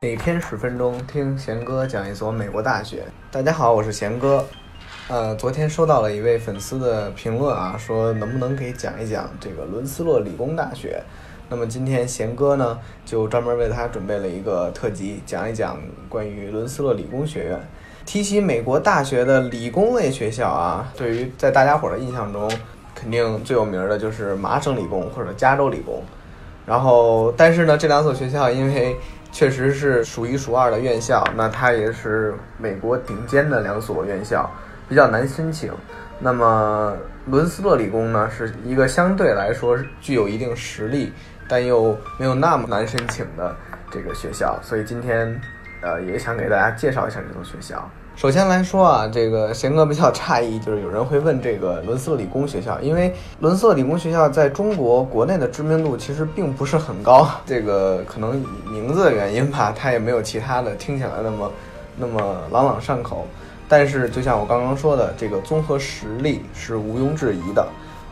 每天十分钟，听贤哥讲一所美国大学。大家好，我是贤哥。呃，昨天收到了一位粉丝的评论啊，说能不能给讲一讲这个伦斯勒理工大学？那么今天贤哥呢，就专门为他准备了一个特辑，讲一讲关于伦斯勒理工学院。提起美国大学的理工类学校啊，对于在大家伙的印象中，肯定最有名的就是麻省理工或者加州理工。然后，但是呢，这两所学校因为确实是数一数二的院校，那它也是美国顶尖的两所院校，比较难申请。那么伦斯勒理工呢，是一个相对来说具有一定实力，但又没有那么难申请的这个学校，所以今天，呃，也想给大家介绍一下这所学校。首先来说啊，这个贤哥比较诧异，就是有人会问这个伦斯理工学校，因为伦斯理工学校在中国国内的知名度其实并不是很高，这个可能名字的原因吧，它也没有其他的听起来那么那么朗朗上口。但是就像我刚刚说的，这个综合实力是毋庸置疑的，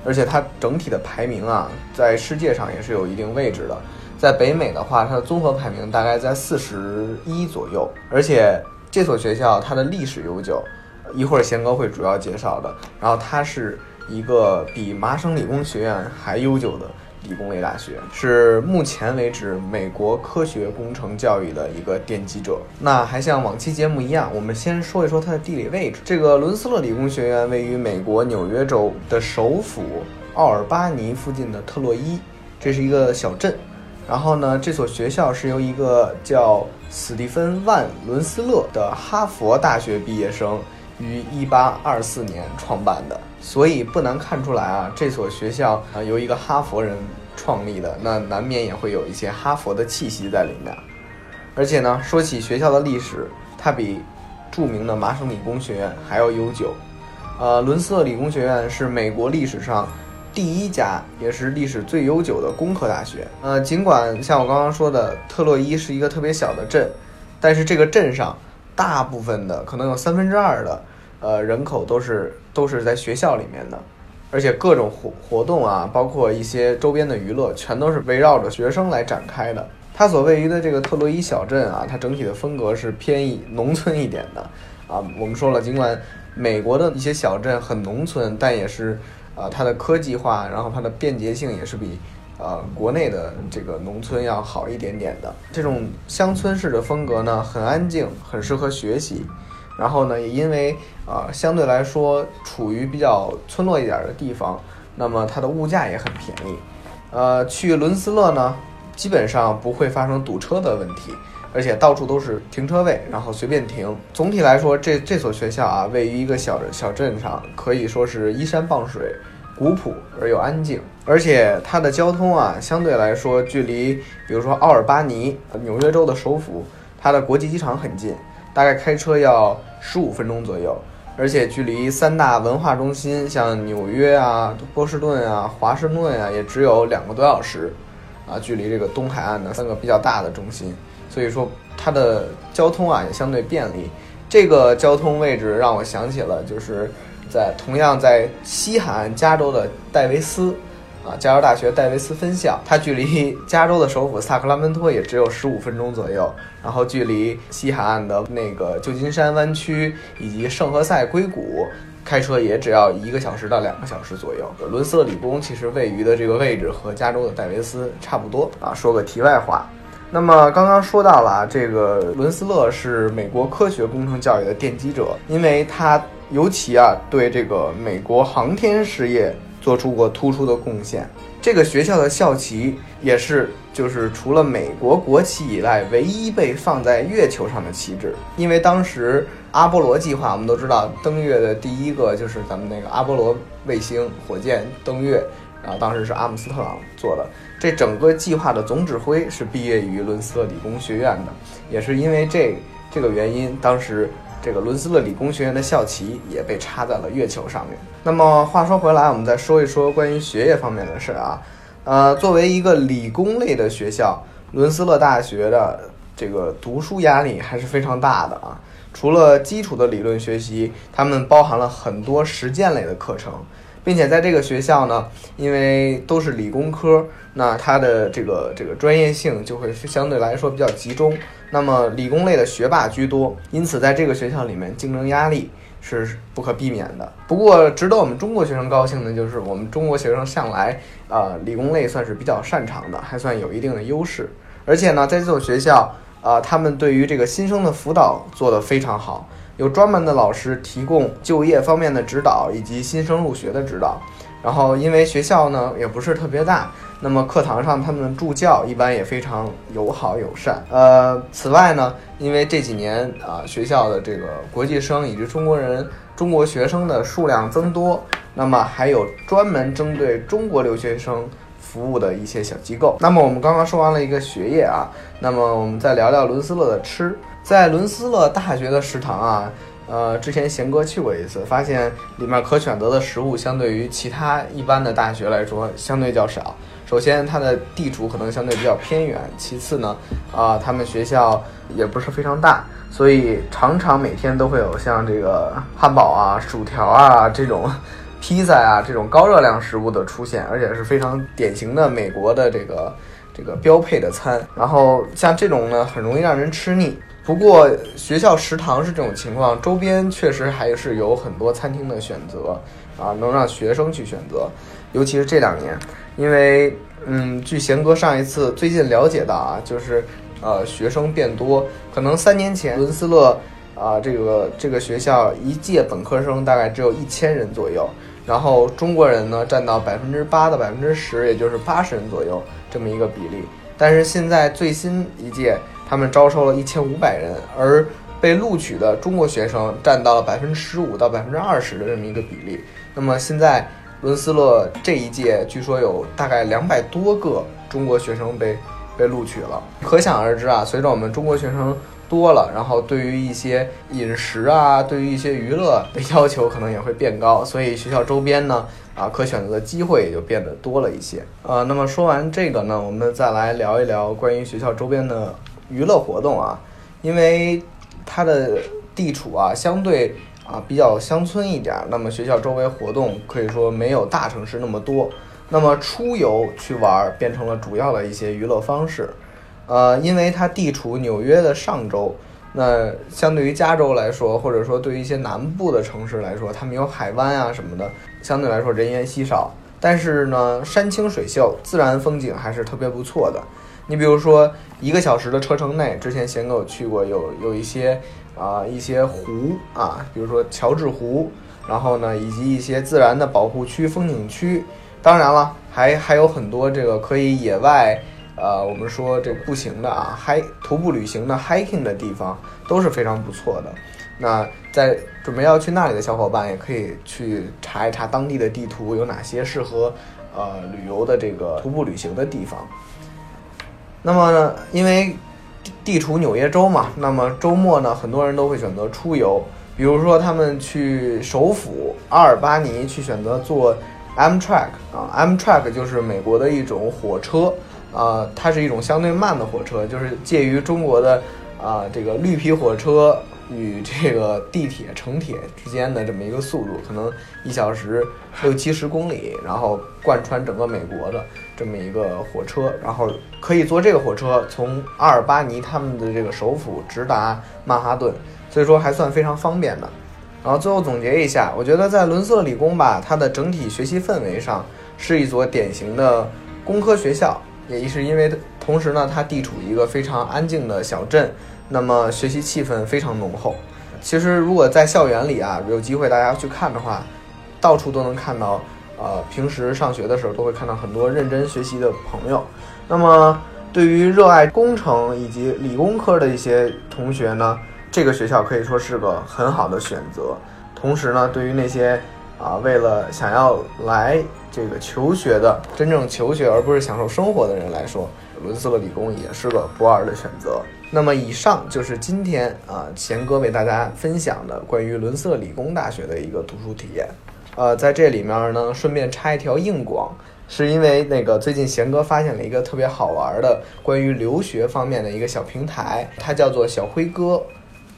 而且它整体的排名啊，在世界上也是有一定位置的。在北美的话，它的综合排名大概在四十一左右，而且。这所学校它的历史悠久，一会儿贤哥会主要介绍的。然后它是一个比麻省理工学院还悠久的理工类大学，是目前为止美国科学工程教育的一个奠基者。那还像往期节目一样，我们先说一说它的地理位置。这个伦斯勒理工学院位于美国纽约州的首府奥尔巴尼附近的特洛伊，这是一个小镇。然后呢，这所学校是由一个叫史蒂芬·万·伦斯勒的哈佛大学毕业生于1824年创办的，所以不难看出来啊，这所学校啊由一个哈佛人创立的，那难免也会有一些哈佛的气息在里面。而且呢，说起学校的历史，它比著名的麻省理工学院还要悠久。呃，伦斯勒理工学院是美国历史上。第一家也是历史最悠久的工科大学。呃，尽管像我刚刚说的，特洛伊是一个特别小的镇，但是这个镇上大部分的可能有三分之二的呃人口都是都是在学校里面的，而且各种活活动啊，包括一些周边的娱乐，全都是围绕着学生来展开的。它所位于的这个特洛伊小镇啊，它整体的风格是偏以农村一点的啊。我们说了，尽管美国的一些小镇很农村，但也是。啊，它的科技化，然后它的便捷性也是比，呃，国内的这个农村要好一点点的。这种乡村式的风格呢，很安静，很适合学习。然后呢，也因为啊，相对来说处于比较村落一点的地方，那么它的物价也很便宜。呃，去伦斯勒呢，基本上不会发生堵车的问题。而且到处都是停车位，然后随便停。总体来说，这这所学校啊，位于一个小小镇上，可以说是依山傍水，古朴而又安静。而且它的交通啊，相对来说，距离比如说奥尔巴尼，纽约州的首府，它的国际机场很近，大概开车要十五分钟左右。而且距离三大文化中心，像纽约啊、波士顿啊、华盛顿啊，也只有两个多小时，啊，距离这个东海岸的三个比较大的中心。所以说它的交通啊也相对便利，这个交通位置让我想起了就是在同样在西海岸加州的戴维斯，啊加州大学戴维斯分校，它距离加州的首府萨克拉门托也只有十五分钟左右，然后距离西海岸的那个旧金山湾区以及圣何塞硅谷开车也只要一个小时到两个小时左右。伦斯理工其实位于的这个位置和加州的戴维斯差不多啊。说个题外话。那么刚刚说到了，这个伦斯勒是美国科学工程教育的奠基者，因为他尤其啊对这个美国航天事业做出过突出的贡献。这个学校的校旗也是就是除了美国国旗以外唯一被放在月球上的旗帜，因为当时阿波罗计划，我们都知道登月的第一个就是咱们那个阿波罗卫星火箭登月。啊，当时是阿姆斯特朗做的。这整个计划的总指挥是毕业于伦斯勒理工学院的，也是因为这这个原因，当时这个伦斯勒理工学院的校旗也被插在了月球上面。那么话说回来，我们再说一说关于学业方面的事儿啊。呃，作为一个理工类的学校，伦斯勒大学的这个读书压力还是非常大的啊。除了基础的理论学习，他们包含了很多实践类的课程。并且在这个学校呢，因为都是理工科，那它的这个这个专业性就会相对来说比较集中。那么理工类的学霸居多，因此在这个学校里面竞争压力是不可避免的。不过值得我们中国学生高兴的就是，我们中国学生向来呃理工类算是比较擅长的，还算有一定的优势。而且呢，在这所学校啊，他们对于这个新生的辅导做得非常好。有专门的老师提供就业方面的指导以及新生入学的指导，然后因为学校呢也不是特别大，那么课堂上他们的助教一般也非常友好友善。呃，此外呢，因为这几年啊学校的这个国际生以及中国人、中国学生的数量增多，那么还有专门针对中国留学生服务的一些小机构。那么我们刚刚说完了一个学业啊，那么我们再聊聊伦斯勒的吃。在伦斯勒大学的食堂啊，呃，之前贤哥去过一次，发现里面可选择的食物相对于其他一般的大学来说相对较少。首先，它的地处可能相对比较偏远；其次呢，啊，他们学校也不是非常大，所以常常每天都会有像这个汉堡啊、薯条啊这种披萨啊这种高热量食物的出现，而且是非常典型的美国的这个这个标配的餐。然后像这种呢，很容易让人吃腻。不过学校食堂是这种情况，周边确实还是有很多餐厅的选择啊，能让学生去选择。尤其是这两年，因为嗯，据贤哥上一次最近了解到啊，就是呃学生变多，可能三年前伦斯勒啊这个这个学校一届本科生大概只有一千人左右，然后中国人呢占到百分之八到百分之十，也就是八十人左右这么一个比例。但是现在最新一届。他们招收了一千五百人，而被录取的中国学生占到了百分之十五到百分之二十的这么一个比例。那么现在伦斯勒这一届据说有大概两百多个中国学生被被录取了，可想而知啊，随着我们中国学生多了，然后对于一些饮食啊，对于一些娱乐的要求可能也会变高，所以学校周边呢，啊，可选择的机会也就变得多了一些。呃，那么说完这个呢，我们再来聊一聊关于学校周边的。娱乐活动啊，因为它的地处啊相对啊比较乡村一点，那么学校周围活动可以说没有大城市那么多。那么出游去玩变成了主要的一些娱乐方式。呃，因为它地处纽约的上周，那相对于加州来说，或者说对于一些南部的城市来说，他们有海湾啊什么的，相对来说人烟稀少。但是呢，山清水秀，自然风景还是特别不错的。你比如说，一个小时的车程内，之前贤哥有去过，有有一些啊一些湖啊，比如说乔治湖，然后呢，以及一些自然的保护区、风景区。当然了，还还有很多这个可以野外，呃，我们说这步行的啊，嗨，徒步旅行的 hiking 的地方都是非常不错的。那在准备要去那里的小伙伴，也可以去查一查当地的地图，有哪些适合呃旅游的这个徒步旅行的地方。那么呢，因为地处纽约州嘛，那么周末呢，很多人都会选择出游，比如说他们去首府阿尔巴尼去选择坐 Amtrak 啊，Amtrak 就是美国的一种火车啊，它是一种相对慢的火车，就是介于中国的啊这个绿皮火车。与这个地铁、城铁之间的这么一个速度，可能一小时六七十公里，然后贯穿整个美国的这么一个火车，然后可以坐这个火车从阿尔巴尼他们的这个首府直达曼哈顿，所以说还算非常方便的。然后最后总结一下，我觉得在伦斯勒理工吧，它的整体学习氛围上是一所典型的工科学校，也是因为同时呢，它地处一个非常安静的小镇。那么学习气氛非常浓厚。其实如果在校园里啊，有机会大家去看的话，到处都能看到。呃，平时上学的时候都会看到很多认真学习的朋友。那么对于热爱工程以及理工科的一些同学呢，这个学校可以说是个很好的选择。同时呢，对于那些啊为了想要来这个求学的真正求学而不是享受生活的人来说，伦斯勒理工也是个不二的选择。那么以上就是今天啊贤哥为大家分享的关于伦斯勒理工大学的一个读书体验。呃，在这里面呢，顺便插一条硬广，是因为那个最近贤哥发现了一个特别好玩的关于留学方面的一个小平台，它叫做小辉哥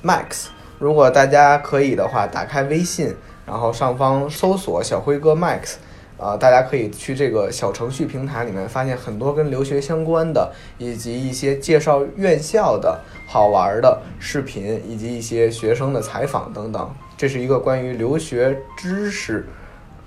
Max。如果大家可以的话，打开微信，然后上方搜索小辉哥 Max，啊，大家可以去这个小程序平台里面发现很多跟留学相关的，以及一些介绍院校的好玩的视频，以及一些学生的采访等等。这是一个关于留学知识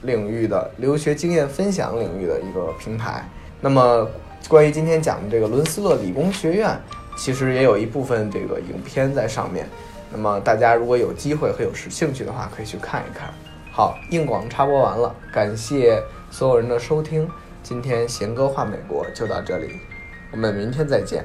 领域的、留学经验分享领域的一个平台。那么，关于今天讲的这个伦斯勒理工学院，其实也有一部分这个影片在上面。那么，大家如果有机会和有时兴趣的话，可以去看一看。好，硬广插播完了，感谢所有人的收听。今天贤哥画美国就到这里，我们明天再见。